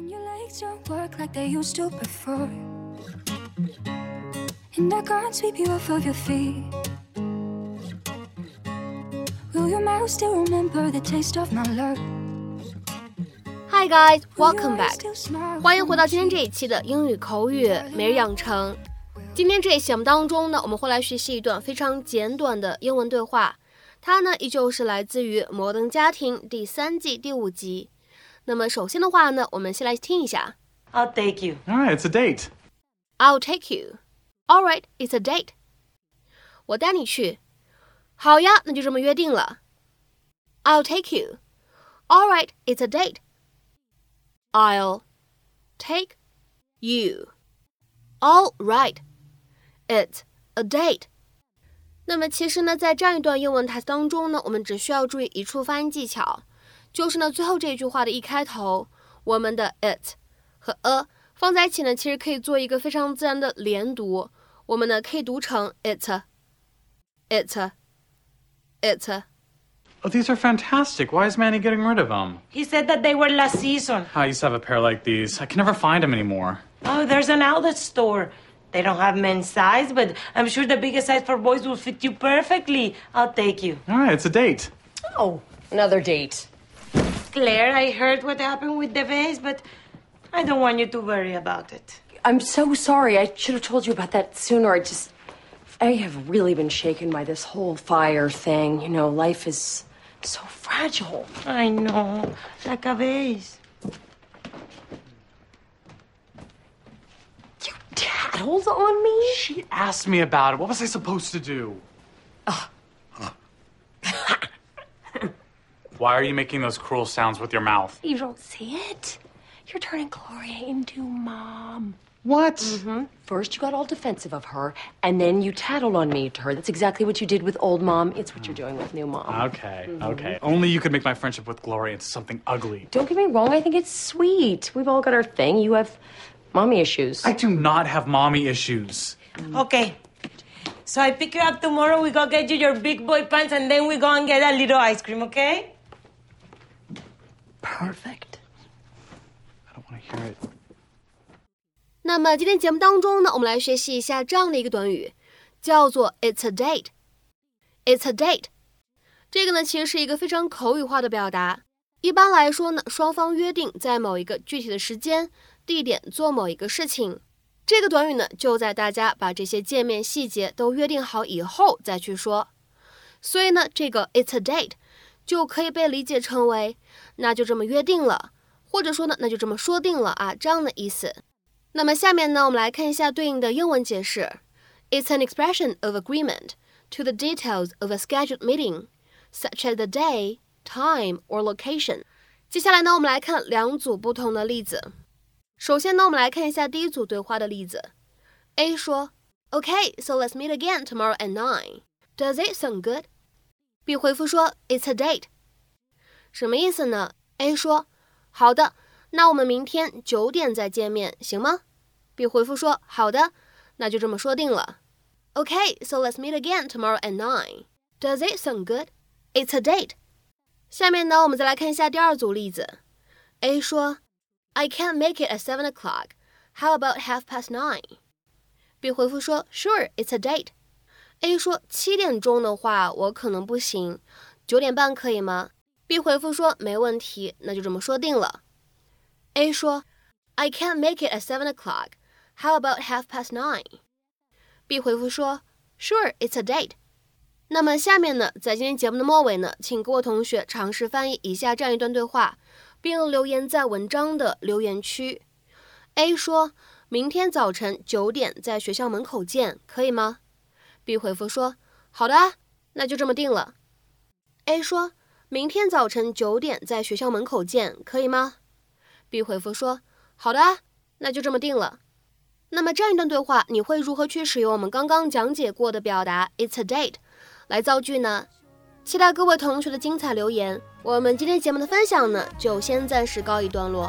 When your legs don't work like they used to before. And I can't sweep you off of your feet. Will your mouth still remember the taste of my love? Hi guys, welcome back. 欢迎回到今天这一期的英语口语每日养成。今天这一期节目当中呢，我们会来学习一段非常简短的英文对话，它呢依旧是来自于《摩登家庭》第三季第五集。那么首先的话呢，我们先来听一下。 I'll take you. All right, it's a date. I'll take you. All right, it's a date. 我带你去。好呀，那就这么约定了。I'll take you. All right, it's a date. I'll take you. All right, it's a date. 那么其实呢，在这样一段英文台词当中呢，我们只需要注意一处发音技巧， 就是呢最后这句话的一开头，我们的 it 和 a 放在一起呢，其实可以做一个非常自然的连读。我们呢可以读成 it it it。 Oh, these are fantastic. Why is Manny getting rid of them? He said that they were last season. I used to have a pair like these. I can never find them anymore. Oh, there's an outlet store. They don't have men's size, but I'm sure the biggest size for boys will fit you perfectly. I'll take you. All right, it's a date. Oh, another date. Claire, I heard what happened with the vase, but I don't want you to worry about it. I'm so sorry. I should have told you about that sooner. I just. I have really been shaken by this whole fire thing. You know, life is so fragile. I know, like a vase. You tattled on me? She asked me about it. What was I supposed to do? Why are you making those cruel sounds with your mouth? You don't see it? You're turning Gloria into mom. What? Mm-hmm. First, you got all defensive of her, and then you tattled on me to her. That's exactly what you did with old mom. It's what you're doing with new mom. Okay, mm-hmm. okay. Only you could make my friendship with Gloria into something ugly. Don't get me wrong, I think it's sweet. We've all got our thing. You have mommy issues. I do not have mommy issues. Okay. So I pick you up tomorrow, we go get you your big boy pants, and then we go and get a little ice cream, okay? Perfect. 那么今天节目当中呢，我们来学习一下这样的一个短语，叫做 "It's a date". It's a date。这个呢，其实是一个非常口语化的表达。一般来说呢，双方约定在某一个具体的时间、地点做某一个事情。这个短语呢，就在大家把这些见面细节都约定好以后再去说。所以呢，这个 "It's a date" 就可以被理解成为那就这么约定了，或者说呢，那就这么说定了啊，这样的意思。那么下面呢，我们来看一下对应的英文解释。It's an expression of agreement to the details of a scheduled meeting, such as the day, time, or location. 接下来呢，我们来看两组不同的例子。首先呢，我们来看一下第一组对话的例子。A 说：“OK, so let's meet again tomorrow at nine. Does it sound good? B 回复说，It's a date. 什么意思呢？A 说，好的，那我们明天九点再见面，行吗？B 回复说：“好的，那就这么说定了。” Okay, so let's meet again tomorrow at nine. Does it sound good? It's a date. 下面呢，我们再来看一下第二组例子。A 说：“I can't make it at seven o'clock. How about half past nine? B 回复说：“Sure, it's a date.” A 说：“七点钟的话，我可能不行，九点半可以吗？”B 回复说：“没问题，那就这么说定了。” A 说：“I can't make it at seven o'clock. How about half past nine? B 回复说：“Sure, it's a date.” 那么下面呢，在今天节目的末尾呢，请各位同学尝试翻译以下这样一段对话，并留言在文章的留言区。A 说：“明天早晨九点在学校门口见，可以吗？”B 回复说：“好的，那就这么定了。”A 说：“明天早晨九点在学校门口见，可以吗？” B 回复说：“好的，那就这么定了。”那么这样一段对话，你会如何去使用我们刚刚讲解过的表达 "It's a date" 来造句呢？期待各位同学的精彩留言。我们今天节目的分享呢，就先暂时告一段落。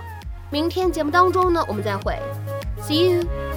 明天节目当中呢，我们再会，See you。